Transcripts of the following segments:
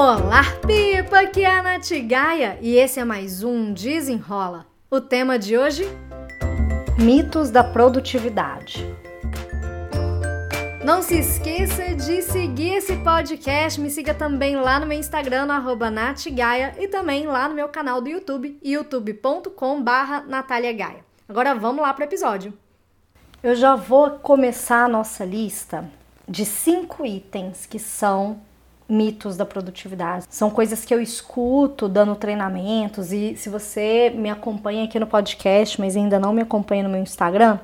Olá, Pipa! Aqui é a Nath Gaia e esse é mais um Desenrola. O tema de hoje? Mitos da produtividade. Não se esqueça de seguir esse podcast. Me siga também lá no meu Instagram, no natgaia, e também lá no meu canal do YouTube, youtube.com barra Agora vamos lá para o episódio. Eu já vou começar a nossa lista de cinco itens que são mitos da produtividade. São coisas que eu escuto dando treinamentos e se você me acompanha aqui no podcast, mas ainda não me acompanha no meu Instagram,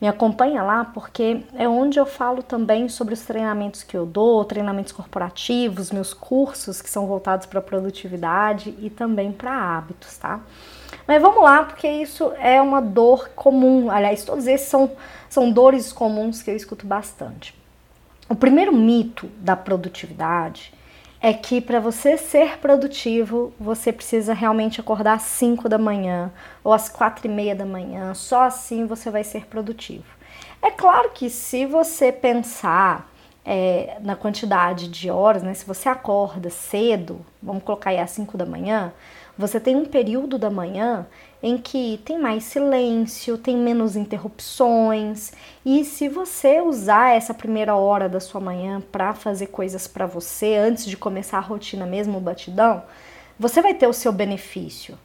me acompanha lá porque é onde eu falo também sobre os treinamentos que eu dou, treinamentos corporativos, meus cursos que são voltados para produtividade e também para hábitos, tá? Mas vamos lá, porque isso é uma dor comum. Aliás, todos esses são, são dores comuns que eu escuto bastante. O primeiro mito da produtividade é que para você ser produtivo, você precisa realmente acordar às 5 da manhã ou às 4 e meia da manhã, só assim você vai ser produtivo. É claro que se você pensar é, na quantidade de horas, né, se você acorda cedo, vamos colocar aí às 5 da manhã, você tem um período da manhã em que tem mais silêncio, tem menos interrupções, e se você usar essa primeira hora da sua manhã para fazer coisas para você antes de começar a rotina mesmo, o batidão, você vai ter o seu benefício.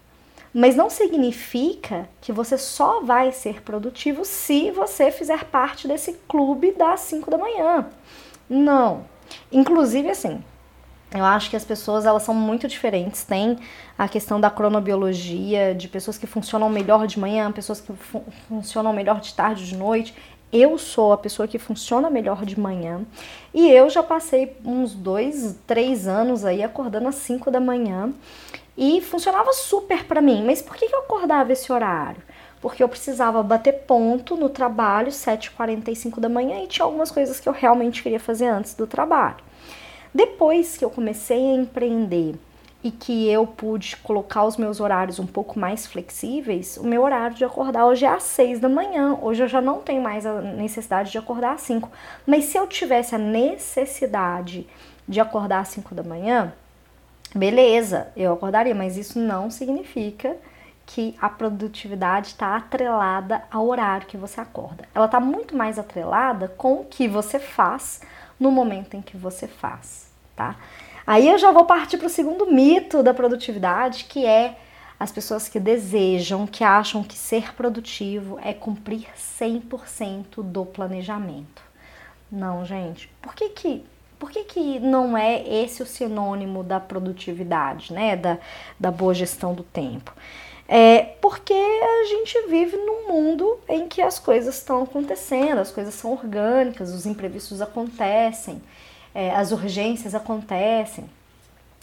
Mas não significa que você só vai ser produtivo se você fizer parte desse clube das 5 da manhã. Não. Inclusive assim, eu acho que as pessoas elas são muito diferentes. Tem a questão da cronobiologia, de pessoas que funcionam melhor de manhã, pessoas que fun funcionam melhor de tarde, de noite. Eu sou a pessoa que funciona melhor de manhã e eu já passei uns dois, três anos aí acordando às 5 da manhã e funcionava super para mim. Mas por que eu acordava esse horário? Porque eu precisava bater ponto no trabalho 7h45 da manhã e tinha algumas coisas que eu realmente queria fazer antes do trabalho. Depois que eu comecei a empreender e que eu pude colocar os meus horários um pouco mais flexíveis, o meu horário de acordar hoje é às 6 da manhã. Hoje eu já não tenho mais a necessidade de acordar às 5. Mas se eu tivesse a necessidade de acordar às 5 da manhã, beleza, eu acordaria, mas isso não significa que a produtividade está atrelada ao horário que você acorda. Ela está muito mais atrelada com o que você faz no momento em que você faz, tá? Aí eu já vou partir para o segundo mito da produtividade, que é as pessoas que desejam, que acham que ser produtivo é cumprir 100% do planejamento. Não, gente. Por que que, por que que não é esse o sinônimo da produtividade, né? Da, da boa gestão do tempo? É porque a gente vive num mundo em que as coisas estão acontecendo, as coisas são orgânicas, os imprevistos acontecem, é, as urgências acontecem.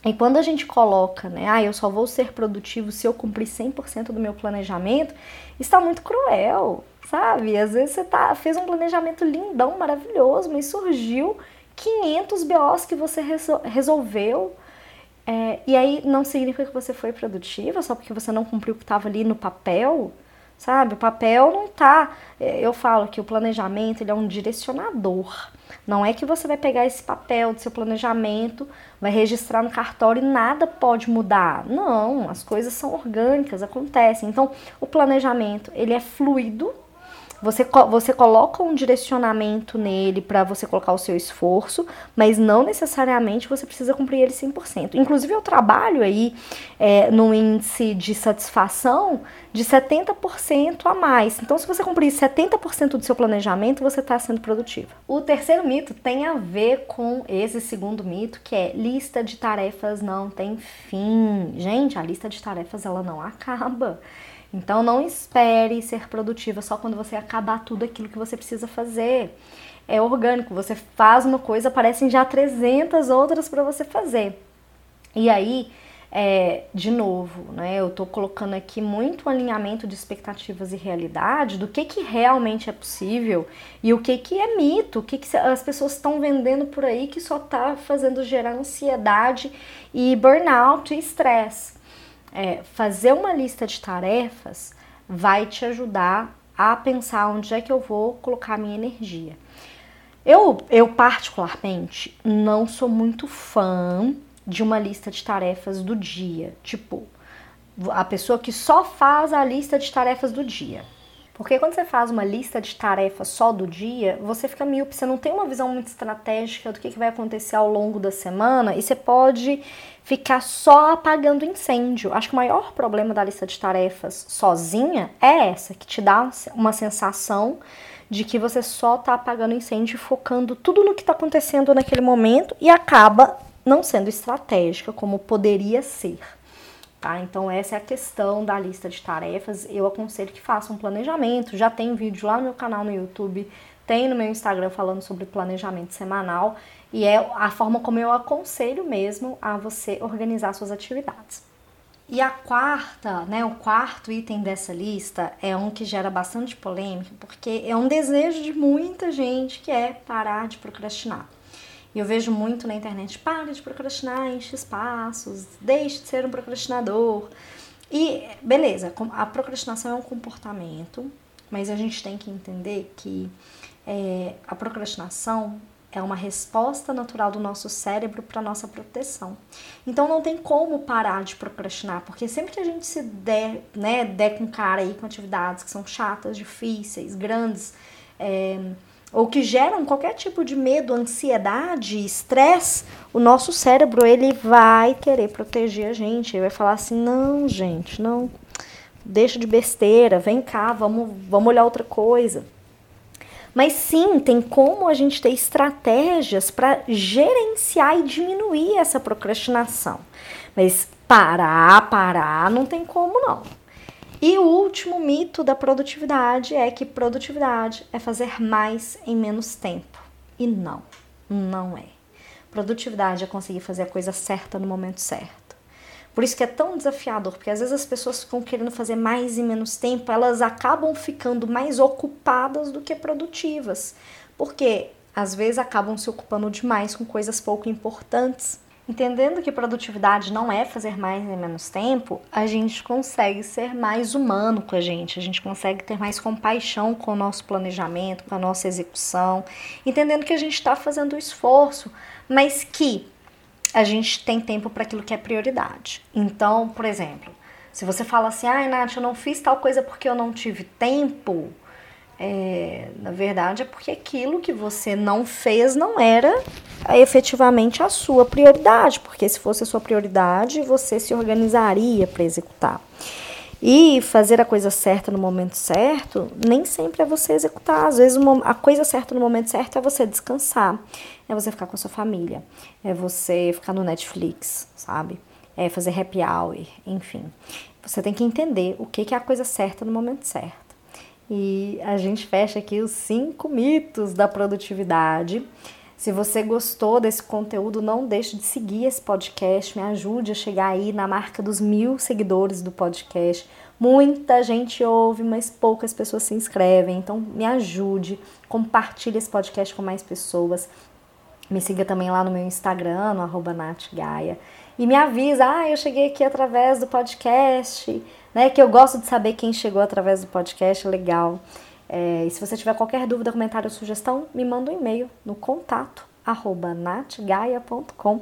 E quando a gente coloca, né, ah, eu só vou ser produtivo se eu cumprir 100% do meu planejamento, está muito cruel, sabe? Às vezes você tá, fez um planejamento lindão, maravilhoso, mas surgiu 500 BOs que você resolveu é, e aí não significa que você foi produtiva só porque você não cumpriu o que estava ali no papel, sabe? O papel não tá. É, eu falo que o planejamento ele é um direcionador. Não é que você vai pegar esse papel do seu planejamento, vai registrar no cartório e nada pode mudar. Não, as coisas são orgânicas, acontecem. Então, o planejamento ele é fluido, você, você coloca um direcionamento nele para você colocar o seu esforço, mas não necessariamente você precisa cumprir ele 100%. Inclusive, eu trabalho aí é, índice de satisfação de 70% a mais. Então, se você cumprir 70% do seu planejamento, você está sendo produtivo. O terceiro mito tem a ver com esse segundo mito, que é lista de tarefas não tem fim. Gente, a lista de tarefas ela não acaba. Então não espere ser produtiva só quando você acabar tudo aquilo que você precisa fazer. É orgânico, você faz uma coisa, aparecem já 300 outras para você fazer. E aí, é, de novo, né, eu estou colocando aqui muito alinhamento de expectativas e realidade do que, que realmente é possível e o que, que é mito, o que, que as pessoas estão vendendo por aí que só está fazendo gerar ansiedade e burnout e estresse é, fazer uma lista de tarefas vai te ajudar a pensar onde é que eu vou colocar minha energia. Eu, eu particularmente não sou muito fã de uma lista de tarefas do dia. Tipo, a pessoa que só faz a lista de tarefas do dia. Porque quando você faz uma lista de tarefas só do dia, você fica míope, você não tem uma visão muito estratégica do que, vai acontecer ao longo da semana e você pode ficar só apagando incêndio. Acho que o maior problema da lista de tarefas sozinha é essa, que te dá uma sensação de que você só está apagando incêndio, focando tudo no que está acontecendo naquele momento e acaba não sendo estratégica como poderia ser. Tá? Então, essa é a questão da lista de tarefas. Eu aconselho que faça um planejamento. Já tem vídeo lá no meu canal no YouTube, tem no meu Instagram falando sobre planejamento semanal. E é a forma como eu aconselho mesmo a você organizar suas atividades. E a quarta, né, o quarto item dessa lista é um que gera bastante polêmica, porque é um desejo de muita gente que é parar de procrastinar. E eu vejo muito na internet, pare de procrastinar, enche espaços, deixe de ser um procrastinador. E beleza, a procrastinação é um comportamento, mas a gente tem que entender que é, a procrastinação é uma resposta natural do nosso cérebro para nossa proteção. Então não tem como parar de procrastinar, porque sempre que a gente se der, né, der com cara aí com atividades que são chatas, difíceis, grandes, é, ou que geram qualquer tipo de medo, ansiedade, estresse, o nosso cérebro ele vai querer proteger a gente, ele vai falar assim: "Não, gente, não. Deixa de besteira, vem cá, vamos, vamos olhar outra coisa". Mas sim, tem como a gente ter estratégias para gerenciar e diminuir essa procrastinação. Mas parar, parar, não tem como não. E o último mito da produtividade é que produtividade é fazer mais em menos tempo. E não, não é. Produtividade é conseguir fazer a coisa certa no momento certo. Por isso que é tão desafiador, porque às vezes as pessoas ficam querendo fazer mais em menos tempo, elas acabam ficando mais ocupadas do que produtivas. Porque às vezes acabam se ocupando demais com coisas pouco importantes Entendendo que produtividade não é fazer mais em menos tempo, a gente consegue ser mais humano com a gente, a gente consegue ter mais compaixão com o nosso planejamento, com a nossa execução, entendendo que a gente está fazendo o esforço, mas que a gente tem tempo para aquilo que é prioridade. Então, por exemplo, se você fala assim, ai, Nath, eu não fiz tal coisa porque eu não tive tempo, é, na verdade, é porque aquilo que você não fez não era efetivamente a sua prioridade, porque se fosse a sua prioridade, você se organizaria para executar. E fazer a coisa certa no momento certo, nem sempre é você executar. Às vezes, a coisa certa no momento certo é você descansar, é você ficar com a sua família, é você ficar no Netflix, sabe? É fazer happy hour, enfim. Você tem que entender o que é a coisa certa no momento certo. E a gente fecha aqui os cinco mitos da produtividade. Se você gostou desse conteúdo, não deixe de seguir esse podcast, me ajude a chegar aí na marca dos mil seguidores do podcast. Muita gente ouve, mas poucas pessoas se inscrevem, então me ajude, compartilhe esse podcast com mais pessoas. Me siga também lá no meu Instagram, no natgaia. E me avisa, ah, eu cheguei aqui através do podcast né? Que eu gosto de saber quem chegou através do podcast, legal. É, e se você tiver qualquer dúvida, comentário ou sugestão, me manda um e-mail no contato arroba natgaia.com.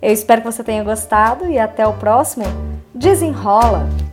Eu espero que você tenha gostado e até o próximo. Desenrola!